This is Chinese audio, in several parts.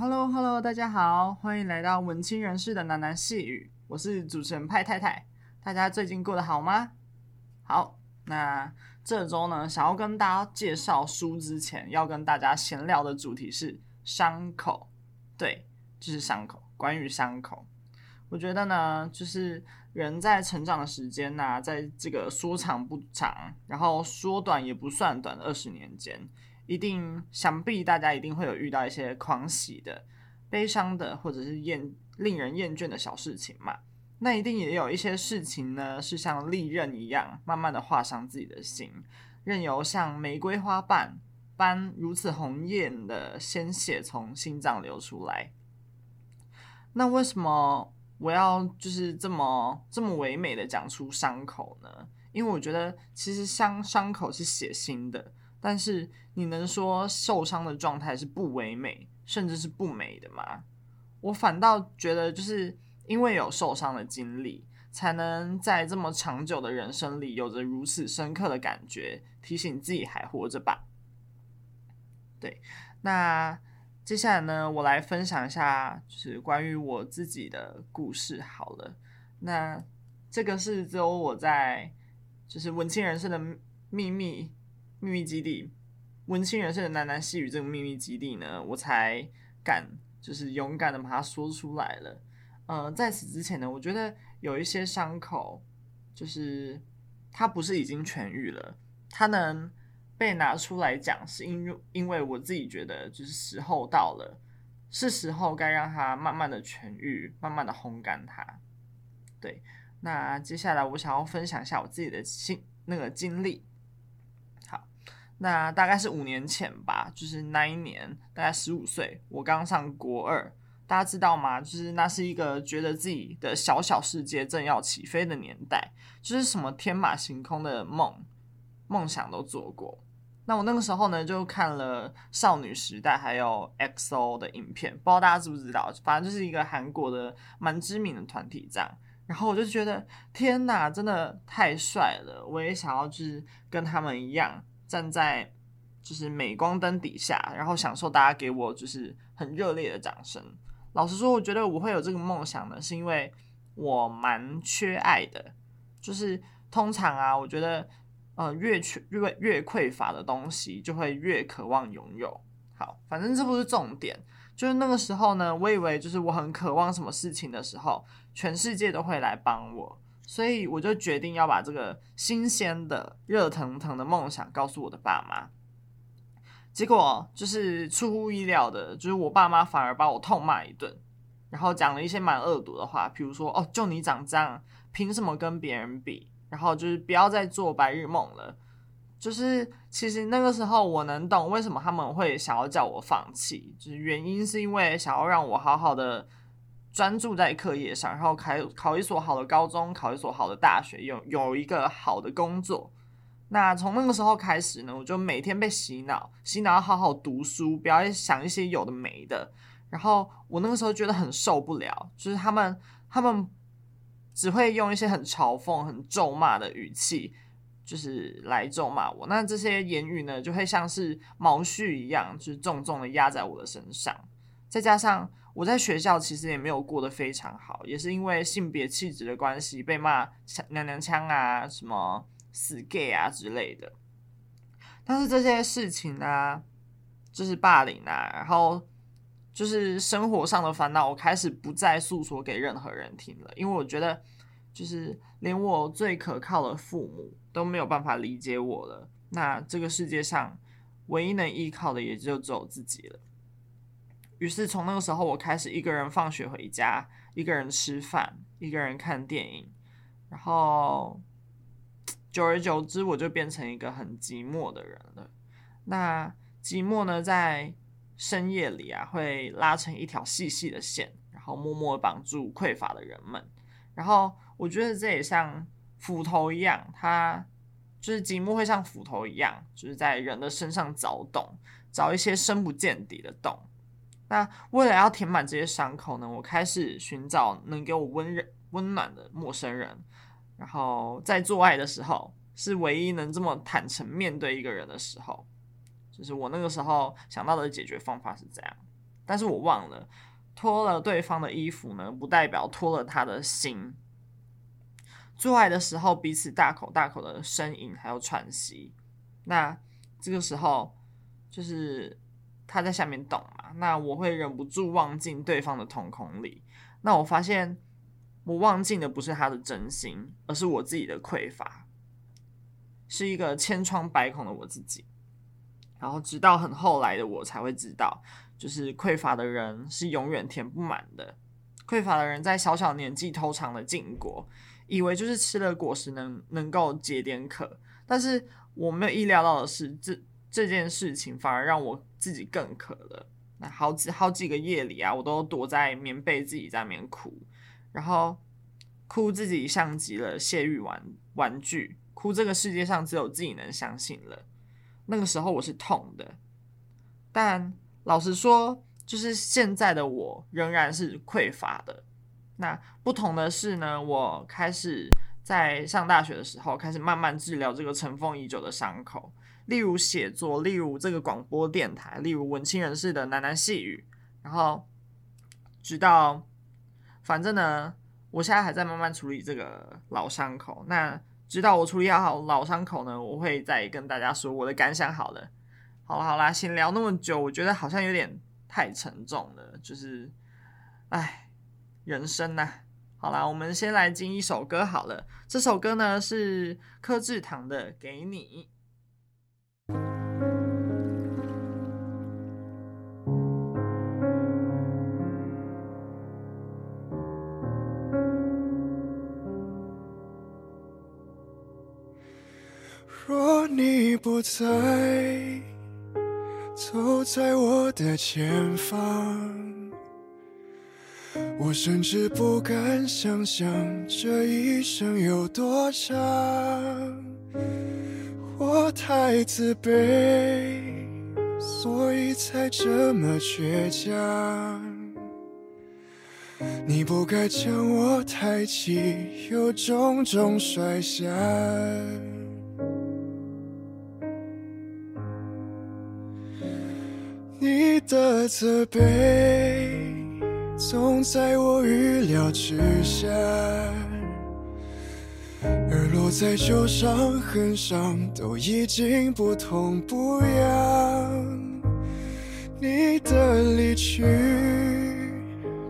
Hello Hello，大家好，欢迎来到文青人士的喃喃细语，我是主持人派太太。大家最近过得好吗？好，那这周呢，想要跟大家介绍书之前，要跟大家闲聊的主题是伤口。对，就是伤口。关于伤口，我觉得呢，就是人在成长的时间呐、在这个说长不长，然后说短也不算短的二十年间。一定，想必大家一定会有遇到一些狂喜的、悲伤的，或者是厌令人厌倦的小事情嘛。那一定也有一些事情呢，是像利刃一样，慢慢的划伤自己的心，任由像玫瑰花瓣般如此红艳的鲜血从心脏流出来。那为什么我要就是这么这么唯美的讲出伤口呢？因为我觉得其实伤伤口是血腥的。但是你能说受伤的状态是不唯美，甚至是不美的吗？我反倒觉得，就是因为有受伤的经历，才能在这么长久的人生里有着如此深刻的感觉，提醒自己还活着吧。对，那接下来呢，我来分享一下，就是关于我自己的故事。好了，那这个是只有我在，就是文青人生的秘密。秘密基地，文青人士的喃喃细语，这个秘密基地呢，我才敢就是勇敢的把它说出来了。呃，在此之前呢，我觉得有一些伤口，就是它不是已经痊愈了，它能被拿出来讲，是因为因为我自己觉得就是时候到了，是时候该让它慢慢的痊愈，慢慢的烘干它。对，那接下来我想要分享一下我自己的经那个经历。那大概是五年前吧，就是那一年，大概十五岁，我刚上国二，大家知道吗？就是那是一个觉得自己的小小世界正要起飞的年代，就是什么天马行空的梦梦想都做过。那我那个时候呢，就看了少女时代还有 XO 的影片，不知道大家知不知道？反正就是一个韩国的蛮知名的团体这样。然后我就觉得，天哪，真的太帅了！我也想要就是跟他们一样。站在就是镁光灯底下，然后享受大家给我就是很热烈的掌声。老实说，我觉得我会有这个梦想呢，是因为我蛮缺爱的。就是通常啊，我觉得呃越缺越越匮乏的东西，就会越渴望拥有。好，反正这不是重点。就是那个时候呢，我以为就是我很渴望什么事情的时候，全世界都会来帮我。所以我就决定要把这个新鲜的、热腾腾的梦想告诉我的爸妈。结果就是出乎意料的，就是我爸妈反而把我痛骂一顿，然后讲了一些蛮恶毒的话，比如说：“哦，就你长这样，凭什么跟别人比？”然后就是不要再做白日梦了。就是其实那个时候我能懂为什么他们会想要叫我放弃，就是原因是因为想要让我好好的。专注在课业上，然后考考一所好的高中，考一所好的大学，有有一个好的工作。那从那个时候开始呢，我就每天被洗脑，洗脑要好好读书，不要想一些有的没的。然后我那个时候觉得很受不了，就是他们他们只会用一些很嘲讽、很咒骂的语气，就是来咒骂我。那这些言语呢，就会像是毛絮一样，就是重重的压在我的身上。再加上我在学校其实也没有过得非常好，也是因为性别气质的关系被骂娘娘腔啊，什么死 gay 啊之类的。但是这些事情啊，就是霸凌啊，然后就是生活上的烦恼，我开始不再诉说给任何人听了，因为我觉得就是连我最可靠的父母都没有办法理解我了。那这个世界上唯一能依靠的也就只有自己了。于是从那个时候，我开始一个人放学回家，一个人吃饭，一个人看电影，然后久而久之，我就变成一个很寂寞的人了。那寂寞呢，在深夜里啊，会拉成一条细细的线，然后默默绑住匮乏的人们。然后我觉得这也像斧头一样，它就是寂寞会像斧头一样，就是在人的身上凿洞，凿一些深不见底的洞。那为了要填满这些伤口呢，我开始寻找能给我温热温暖的陌生人，然后在做爱的时候，是唯一能这么坦诚面对一个人的时候。就是我那个时候想到的解决方法是这样。但是我忘了，脱了对方的衣服呢，不代表脱了他的心。做爱的时候，彼此大口大口的呻吟，还有喘息。那这个时候，就是他在下面动嘛，那我会忍不住望进对方的瞳孔里。那我发现，我望进的不是他的真心，而是我自己的匮乏，是一个千疮百孔的我自己。然后直到很后来的我才会知道，就是匮乏的人是永远填不满的。匮乏的人在小小年纪偷尝了禁果。以为就是吃了果实能能够解点渴，但是我没有意料到的是，这这件事情反而让我自己更渴了。那好几好几个夜里啊，我都躲在棉被自己在那边哭，然后哭自己像极了泄欲玩玩具，哭这个世界上只有自己能相信了。那个时候我是痛的，但老实说，就是现在的我仍然是匮乏的。那不同的是呢，我开始在上大学的时候，开始慢慢治疗这个尘封已久的伤口，例如写作，例如这个广播电台，例如文青人士的喃喃细语，然后直到，反正呢，我现在还在慢慢处理这个老伤口。那直到我处理好老伤口呢，我会再跟大家说我的感想。好了，好了，好啦，先聊那么久，我觉得好像有点太沉重了，就是，唉。人生呐、好啦，我们先来听一首歌好了。这首歌呢是柯智堂的《给你》。在，走在我的前方。我甚至不敢想象这一生有多长，我太自卑，所以才这么倔强。你不该将我抬起，又重重摔下。的责备。总在我预料之下，而落在旧伤痕上，都已经不痛不痒。你的离去，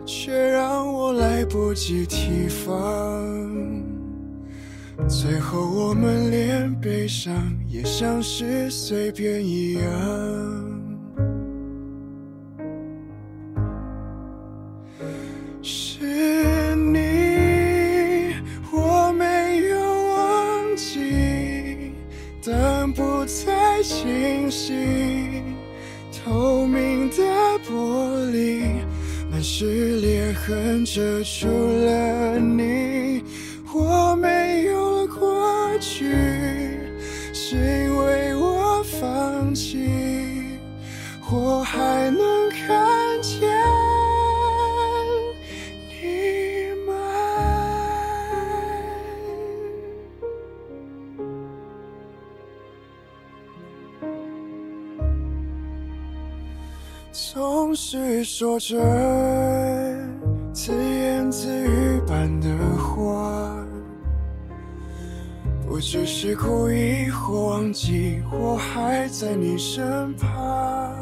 却让我来不及提防，最后我们连悲伤也像是随便一样。心透明的玻璃，满是裂痕遮住了你。我没有了过去，是因为我放弃，说着自言自语般的话，不只是故意或忘记我还在你身旁。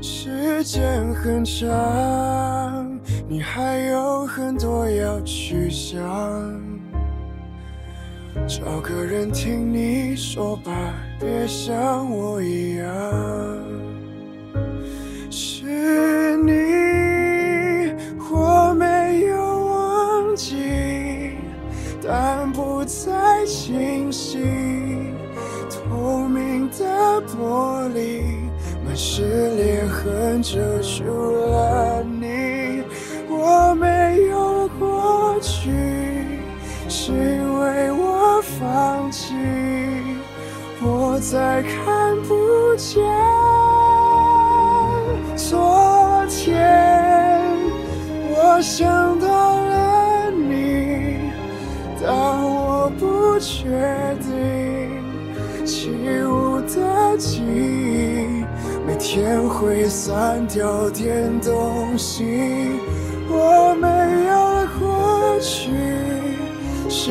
时间很长，你还有很多要去想，找个人听你说吧，别像我一样。满是裂痕遮住了你。我没有过去，是因为我放弃，我再看不见。昨天我想到天。会散掉点东西。我没有了过去，是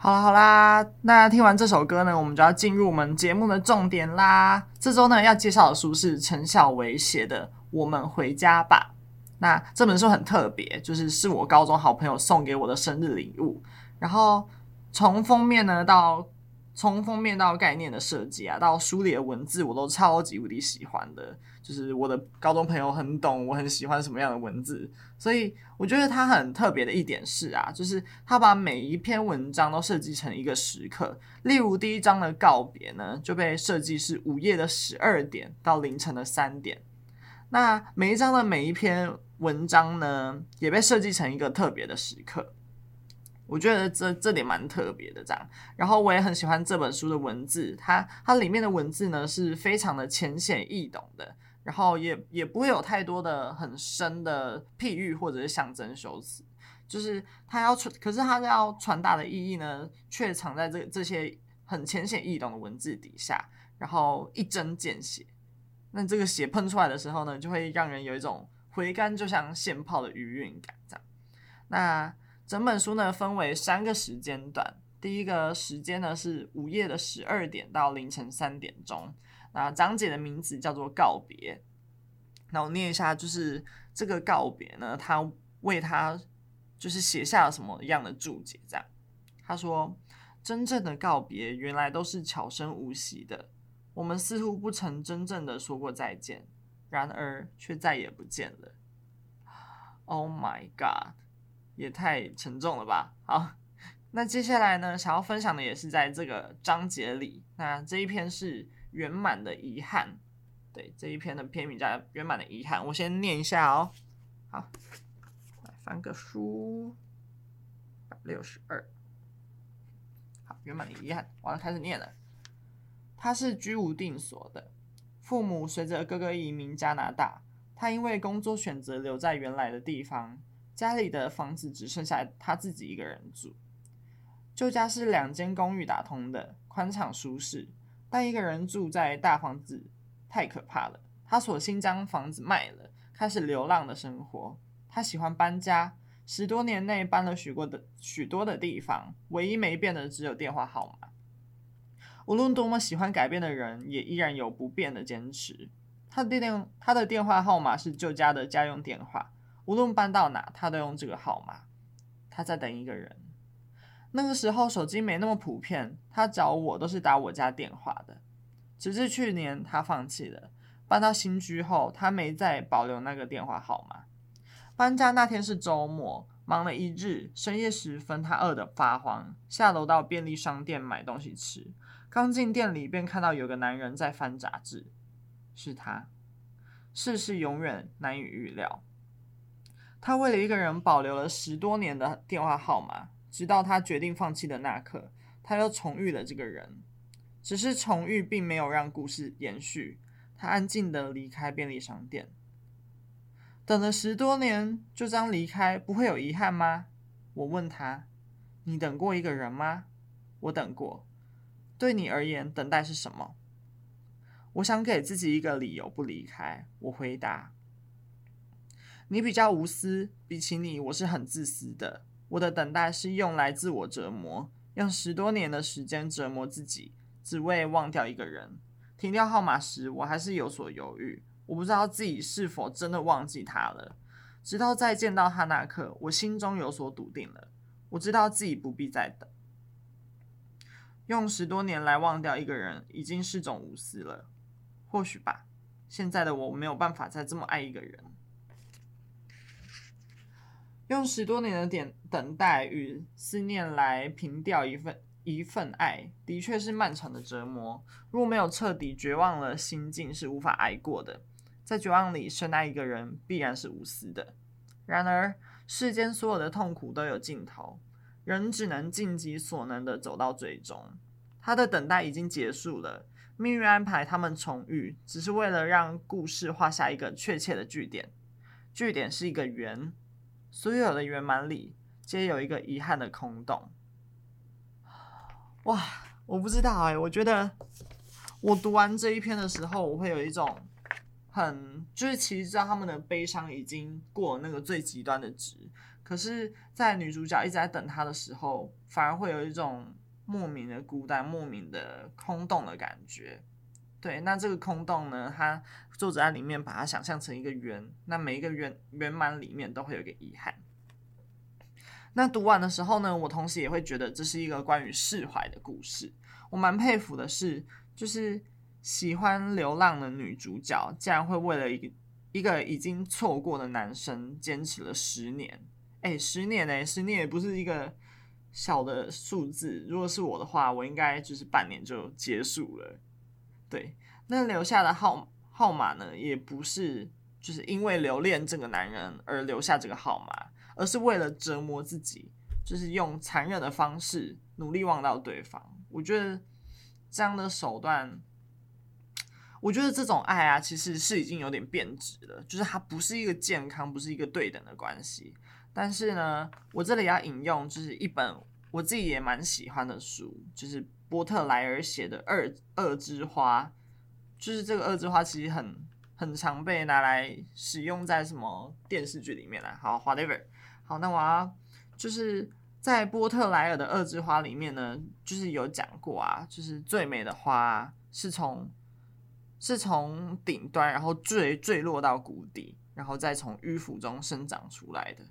好啦好啦，那听完这首歌呢，我们就要进入我们节目的重点啦。这周呢要介绍的书是陈小维写的《我们回家吧》。那这本书很特别，就是是我高中好朋友送给我的生日礼物。然后从封面呢到从封面到概念的设计啊，到书里的文字，我都超级无敌喜欢的。就是我的高中朋友很懂我很喜欢什么样的文字，所以我觉得它很特别的一点是啊，就是他把每一篇文章都设计成一个时刻。例如第一章的告别呢，就被设计是午夜的十二点到凌晨的三点。那每一章的每一篇文章呢，也被设计成一个特别的时刻。我觉得这这点蛮特别的，这样。然后我也很喜欢这本书的文字，它它里面的文字呢是非常的浅显易懂的。然后也也不会有太多的很深的譬喻或者是象征修辞，就是他要传，可是他要传达的意义呢，却藏在这这些很浅显易懂的文字底下，然后一针见血。那这个血喷出来的时候呢，就会让人有一种回甘就像现泡的余韵感这样。那整本书呢，分为三个时间段，第一个时间呢是午夜的十二点到凌晨三点钟。那章节的名字叫做告别。那我念一下，就是这个告别呢，他为他就是写下了什么样的注解？这样，他说：“真正的告别原来都是悄声无息的，我们似乎不曾真正的说过再见，然而却再也不见了。” Oh my god，也太沉重了吧！好，那接下来呢，想要分享的也是在这个章节里。那这一篇是。圆满的遗憾，对，这一篇的篇名叫《圆满的遗憾》，我先念一下哦。好，来翻个书，六十二。好，圆满的遗憾，我要开始念了。他是居无定所的，父母随着哥哥移民加拿大，他因为工作选择留在原来的地方，家里的房子只剩下他自己一个人住。旧家是两间公寓打通的，宽敞舒适。但一个人住在大房子太可怕了，他索性将房子卖了，开始流浪的生活。他喜欢搬家，十多年内搬了许多的许多的地方，唯一没变的只有电话号码。无论多么喜欢改变的人，也依然有不变的坚持。他的电他的电话号码是旧家的家用电话，无论搬到哪，他都用这个号码。他在等一个人。那个时候手机没那么普遍，他找我都是打我家电话的。直至去年他放弃了，搬到新居后，他没再保留那个电话号码。搬家那天是周末，忙了一日，深夜时分他饿得发慌，下楼到便利商店买东西吃。刚进店里便看到有个男人在翻杂志，是他。世事永远难以预料，他为了一个人保留了十多年的电话号码。直到他决定放弃的那刻，他又重遇了这个人。只是重遇并没有让故事延续。他安静地离开便利商店，等了十多年，就这样离开，不会有遗憾吗？我问他：“你等过一个人吗？”我等过。对你而言，等待是什么？我想给自己一个理由不离开。我回答：“你比较无私，比起你，我是很自私的。”我的等待是用来自我折磨，用十多年的时间折磨自己，只为忘掉一个人。停掉号码时，我还是有所犹豫，我不知道自己是否真的忘记他了。直到再见到他那刻，我心中有所笃定了，我知道自己不必再等。用十多年来忘掉一个人，已经是种无私了。或许吧，现在的我没有办法再这么爱一个人。用十多年的点等待与思念来平掉一份一份爱，的确是漫长的折磨。如果没有彻底绝望了心境，是无法挨过的。在绝望里深爱一个人必然是无私的。然而，世间所有的痛苦都有尽头，人只能尽己所能的走到最终。他的等待已经结束了，命运安排他们重遇，只是为了让故事画下一个确切的句点。句点是一个圆，所有的圆满里皆有一个遗憾的空洞。哇，我不知道哎、我觉得我读完这一篇的时候，我会有一种。很就是其实知道他们的悲伤已经过了那个最极端的值，可是，在女主角一直在等他的时候，反而会有一种莫名的孤单、莫名的空洞的感觉。对，那这个空洞呢，他作者在里面把它想象成一个圆，那每一个圆圆满里面都会有一个遗憾。那读完的时候呢，我同时也会觉得这是一个关于释怀的故事。我蛮佩服的是，就是。喜欢流浪的女主角，竟然会为了一个一个已经错过的男生坚持了十年。哎，十年哎，十年也不是一个小的数字。如果是我的话，我应该就是半年就结束了。对，那留下的号号码呢，也不是就是因为留恋这个男人而留下这个号码，而是为了折磨自己，就是用残忍的方式努力忘掉对方。我觉得这样的手段。我觉得这种爱啊，其实是已经有点变质了，就是它不是一个健康，不是一个对等的关系。但是呢，我这里要引用就是一本我自己也蛮喜欢的书，就是波特莱尔写的《二二之花》，就是这个二之花其实很很常被拿来使用在什么电视剧里面来。好，whatever。好，那我要就是在波特莱尔的《二之花》里面呢，就是有讲过啊，就是最美的花是从。是从顶端，然后坠坠落到谷底，然后再从迂腐中生长出来的。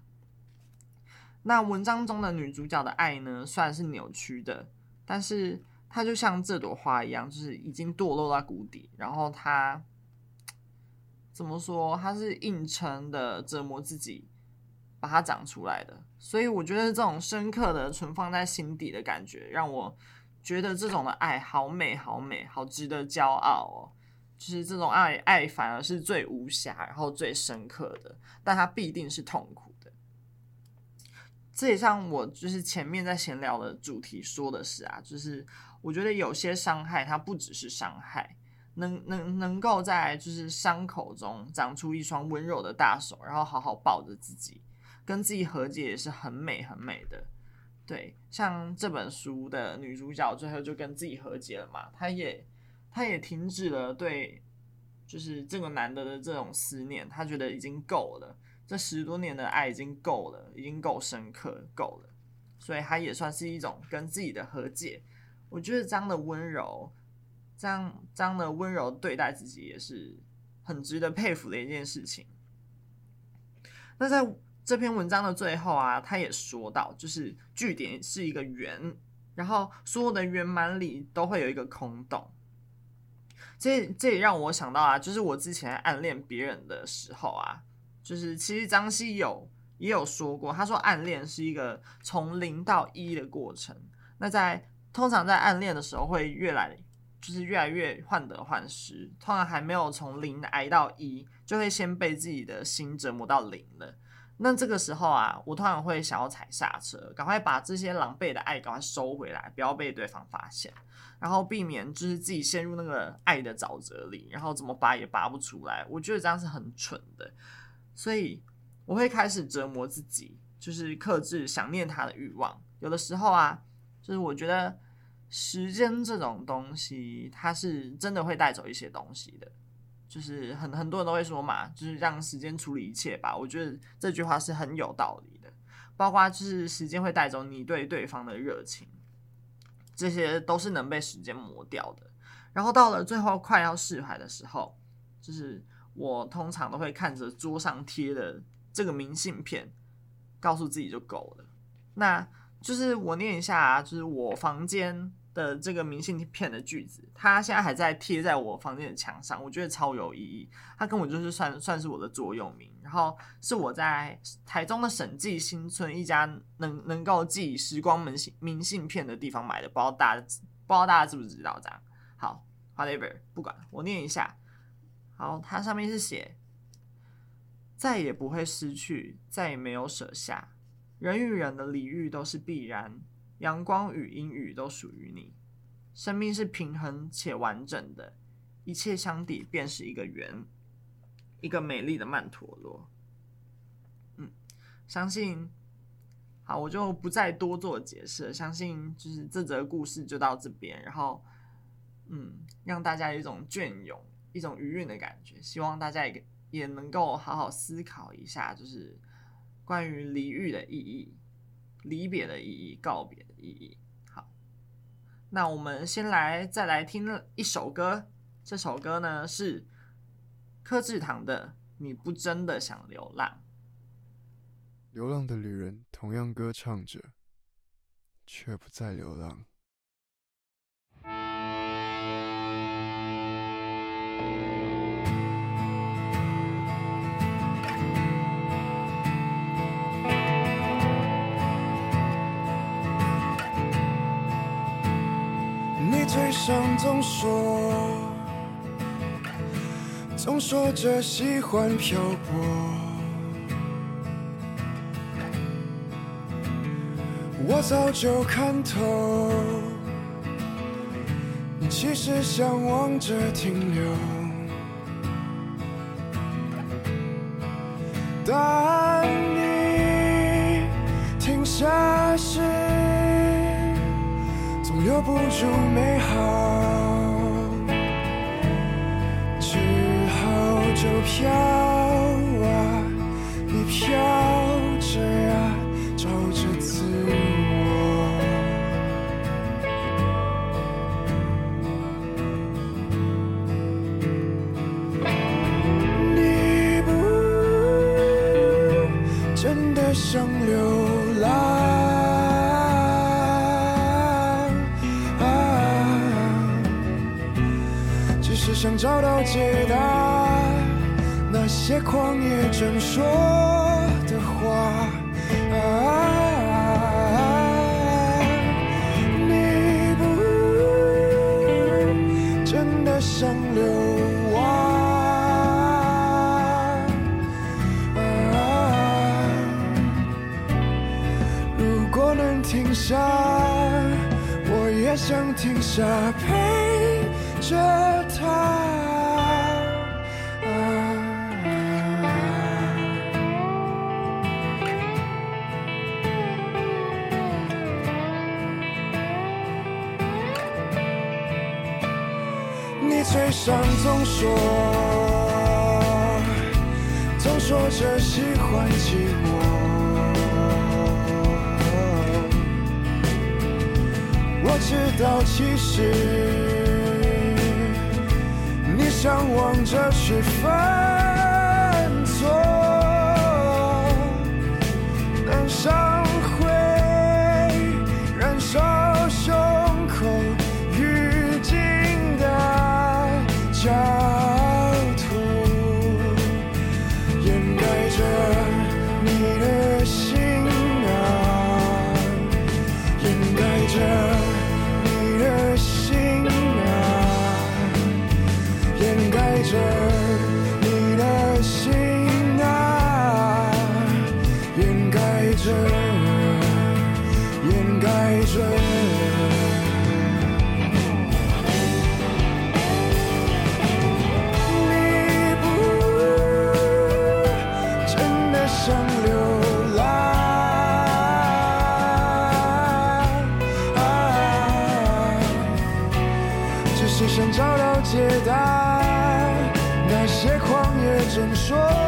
那文章中的女主角的爱呢，算是扭曲的，但是它就像这朵花一样，就是已经堕落到谷底，然后它怎么说？它是硬撑的折磨自己，把它长出来的。所以我觉得这种深刻的存放在心底的感觉，让我觉得这种的爱好美，好美，好值得骄傲哦。就是这种爱，爱反而是最无瑕，然后最深刻的，但它必定是痛苦。这也像我就是前面在闲聊的主题说的是啊，就是我觉得有些伤害它不只是伤害，能能能够在就是伤口中长出一双温柔的大手，然后好好抱着自己，跟自己和解也是很美很美的。对，像这本书的女主角最后就跟自己和解了嘛，她也。她也停止了对，就是这个男的的这种思念，他觉得已经够了，这十多年的爱已经够了，已经够深刻，够了，所以他也算是一种跟自己的和解。我觉得这样的温柔，这样这样的温柔对待自己，也是很值得佩服的一件事情。那在这篇文章的最后啊，他也说到，就是句点是一个圆，然后所有的圆满里都会有一个空洞。这这也让我想到啊，就是我之前暗恋别人的时候啊，就是其实张希有也有说过，他说暗恋是一个从零到一的过程。那在通常在暗恋的时候会越来就是越来越患得患失，通常还没有从零挨到一，就会先被自己的心折磨到零了。那这个时候啊，我通常会想要踩刹车，赶快把这些狼狈的爱赶快收回来，不要被对方发现。然后避免就是自己陷入那个爱的沼泽里，然后怎么拔也拔不出来。我觉得这样是很蠢的，所以我会开始折磨自己，就是克制想念他的欲望。有的时候啊，就是我觉得时间这种东西，它是真的会带走一些东西的。就是很很多人都会说嘛，就是让时间处理一切吧。我觉得这句话是很有道理的，包括就是时间会带走你对对方的热情。这些都是能被时间磨掉的。然后到了最后快要释怀的时候，就是我通常都会看着桌上贴的这个明信片，告诉自己就够了。那就是我念一下，就是我房间的这个明信片的句子，它现在还在贴在我房间的墙上，我觉得超有意义。它根本就是算算是我的座右铭。然后是我在台中的审计新村一家能能够寄时光明信明信片的地方买的，不知道大家不知道大家知不知道这样？好，whatever，不管我念一下。好，它上面是写，再也不会失去，再也没有舍下。人与人的礼遇都是必然，阳光与阴雨都属于你。生命是平衡且完整的，一切相抵便是一个圆，一个美丽的曼陀罗。嗯，相信，好，我就不再多做解释。相信就是这则故事就到这边，然后，嗯，让大家有一种隽永。一种余韵的感觉，希望大家也也能够好好思考一下，就是关于离别的意义、离别的意义、告别的意义。好，那我们先来再来听一首歌，这首歌呢是柯智堂的《你不真的想流浪》。流浪的旅人同样歌唱着，却不再流浪。你嘴上总说，总说着喜欢漂泊，我早就看透。其实向往着停留，但你停下时，总留不住美好，只好就飘。想找到解答那些狂野正说的话。啊，你不真的想流停下，我也想停下陪上总说，总说着喜欢寂寞。我知道，其实你向往着去犯错，怎么说。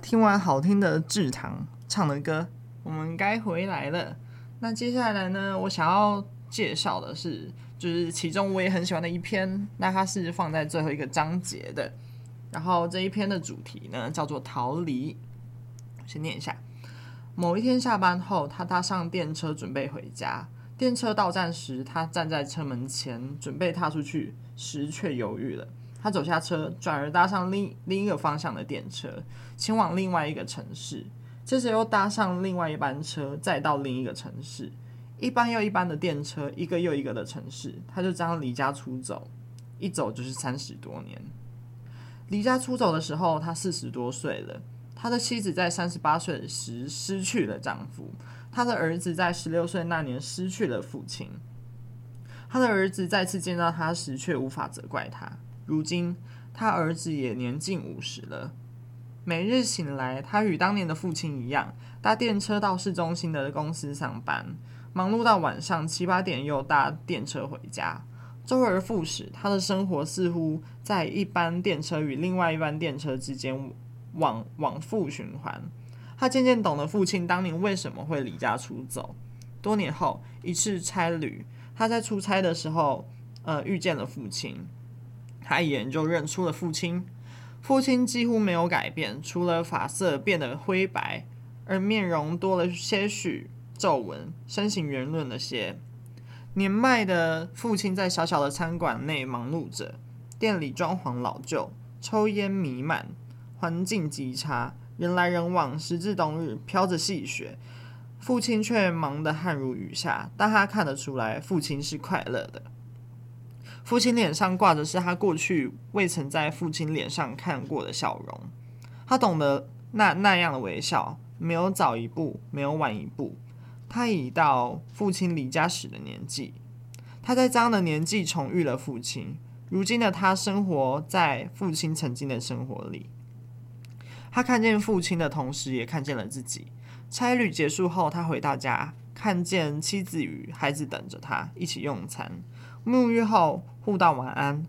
听完好听的制糖唱的歌，我们该回来了。那接下来呢，我想要介绍的是，就是其中我也很喜欢的一篇，那它是放在最后一个章节的。然后这一篇的主题呢，叫做逃离。先念一下：某一天下班后，他搭上电车准备回家。电车到站时，他站在车门前准备踏出去时，却犹豫了。他走下车，转而搭上另另一个方向的电车，前往另外一个城市。接着又搭上另外一班车，再到另一个城市。一班又一班的电车，一个又一个的城市，他就这样离家出走，一走就是三十多年。离家出走的时候，他四十多岁了。他的妻子在三十八岁时失去了丈夫，他的儿子在十六岁那年失去了父亲。他的儿子再次见到他时，却无法责怪他。如今，他儿子也年近五十了。每日醒来，他与当年的父亲一样，搭电车到市中心的公司上班，忙碌到晚上七八点，又搭电车回家。周而复始，他的生活似乎在一班电车与另外一班电车之间往往复循环。他渐渐懂得父亲当年为什么会离家出走。多年后，一次差旅，他在出差的时候，呃，遇见了父亲。他一眼就认出了父亲，父亲几乎没有改变，除了发色变得灰白，而面容多了些许皱纹，身形圆润了些。年迈的父亲在小小的餐馆内忙碌着，店里装潢老旧，抽烟弥漫，环境极差，人来人往。时至冬日，飘着细雪，父亲却忙得汗如雨下，但他看得出来，父亲是快乐的。父亲脸上挂着是他过去未曾在父亲脸上看过的笑容，他懂得那那样的微笑，没有早一步，没有晚一步，他已到父亲离家时的年纪，他在这样的年纪重遇了父亲，如今的他生活在父亲曾经的生活里，他看见父亲的同时，也看见了自己。差旅结束后，他回到家，看见妻子与孩子等着他一起用餐。沐浴后，互道晚安，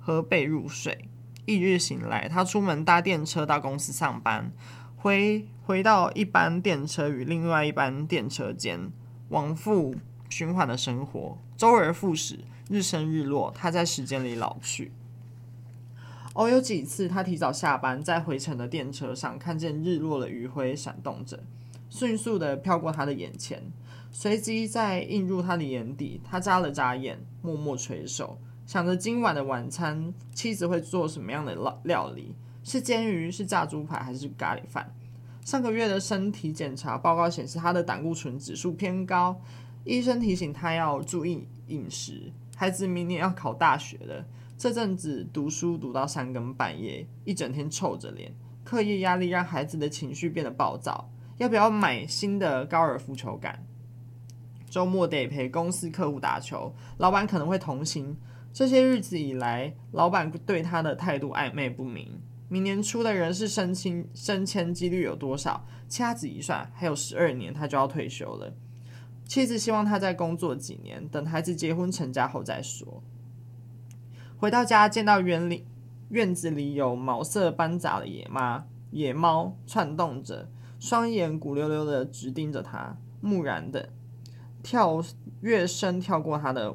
合被入睡。翌日醒来，他出门搭电车到公司上班，回回到一班电车与另外一班电车间往复循环的生活，周而复始，日升日落。他在时间里老去。偶有几次，他提早下班，在回程的电车上看见日落的余晖闪动着，迅速地飘过他的眼前。随即再映入他的眼底，他眨了眨眼，默默垂首，想着今晚的晚餐，妻子会做什么样的料料理？是煎鱼，是炸猪排，还是咖喱饭？上个月的身体检查报告显示，他的胆固醇指数偏高，医生提醒他要注意饮食。孩子明年要考大学了，这阵子读书读到三更半夜，一整天臭着脸，课业压力让孩子的情绪变得暴躁。要不要买新的高尔夫球杆？周末得陪公司客户打球，老板可能会同行。这些日子以来，老板对他的态度暧昧不明。明年初的人事升迁升迁几率有多少？掐指一算，还有十二年，他就要退休了。妻子希望他再工作几年，等孩子结婚成家后再说。回到家，见到园里院子里有毛色斑杂的野猫，野猫窜动着，双眼鼓溜溜的直盯着他，木然的。跳跃身跳过他的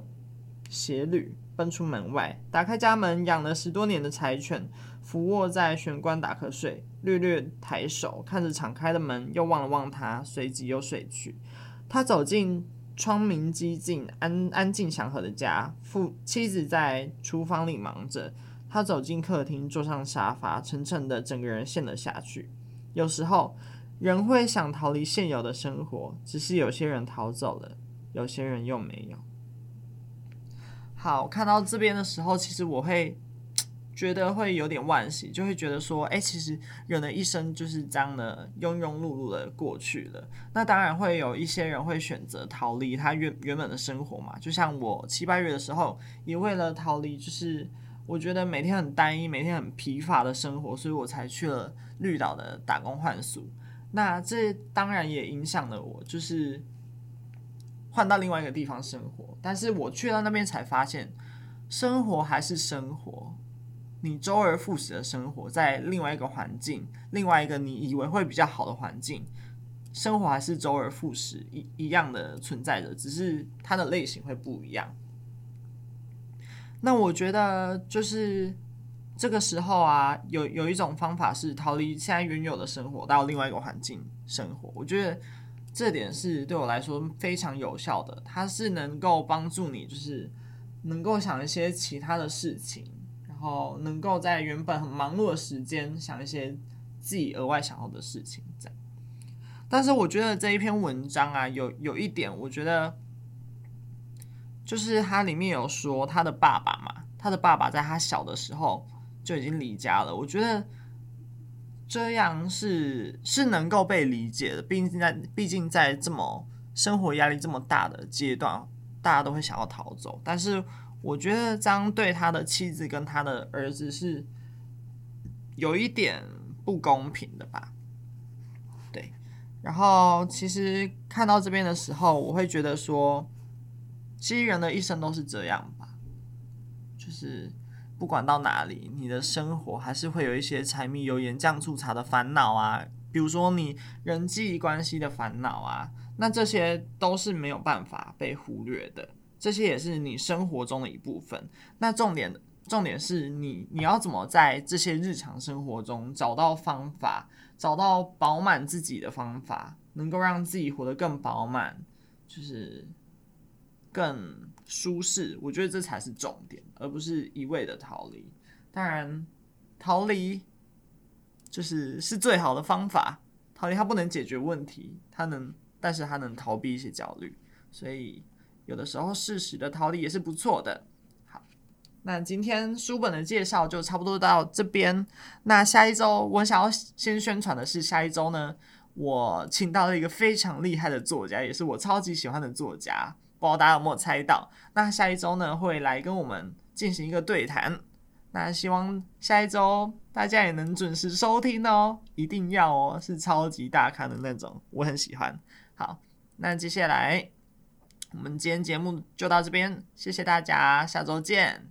鞋履，奔出门外，打开家门。养了十多年的柴犬俯卧在玄关打瞌睡，略略抬手看着敞开的门，又望了望他，随即又睡去。他走进窗明几净、安安静祥和的家，父妻子在厨房里忙着。他走进客厅，坐上沙发，沉沉的，整个人陷了下去。有时候。人会想逃离现有的生活，只是有些人逃走了，有些人又没有。好，看到这边的时候，其实我会觉得会有点惋惜，就会觉得说，哎，其实人的一生就是这样的庸庸碌碌的过去了。那当然会有一些人会选择逃离他原原本的生活嘛，就像我七八月的时候，也为了逃离，就是我觉得每天很单一、每天很疲乏的生活，所以我才去了绿岛的打工换宿。那这当然也影响了我，就是换到另外一个地方生活。但是我去到那边才发现，生活还是生活。你周而复始的生活在另外一个环境，另外一个你以为会比较好的环境，生活还是周而复始一一样的存在着，只是它的类型会不一样。那我觉得就是这个时候啊，有有一种方法是逃离现在原有的生活，到另外一个环境生活。我觉得这点是对我来说非常有效的，它是能够帮助你，就是能够想一些其他的事情。然后能够在原本很忙碌的时间想一些自己额外想要的事情，这样。但是我觉得这一篇文章啊，有有一点，我觉得就是它里面有说他的爸爸嘛，他的爸爸在他小的时候就已经离家了。我觉得这样是是能够被理解的，毕竟在毕竟在这么生活压力这么大的阶段，大家都会想要逃走，但是。我觉得这样对他的妻子跟他的儿子是有一点不公平的吧？对。然后其实看到这边的时候，我会觉得说，其实人的一生都是这样吧，就是不管到哪里，你的生活还是会有一些柴米油盐酱醋茶的烦恼啊，比如说你人际关系的烦恼啊，那这些都是没有办法被忽略的。这些也是你生活中的一部分。那重点，重点是你你要怎么在这些日常生活中找到方法，找到饱满自己的方法，能够让自己活得更饱满，就是更舒适。我觉得这才是重点，而不是一味的逃离。当然，逃离就是是最好的方法。逃离它不能解决问题，它能，但是它能逃避一些焦虑，所以。有的时候适时的逃离也是不错的。好，那今天书本的介绍就差不多到这边。那下一周我想要先宣传的是，下一周呢，我请到了一个非常厉害的作家，也是我超级喜欢的作家，不知道大家有没有猜到？那下一周呢，会来跟我们进行一个对谈。那希望下一周大家也能准时收听哦，一定要哦，是超级大咖的那种，我很喜欢。好，那接下来。我们今天节目就到这边，谢谢大家，下周见。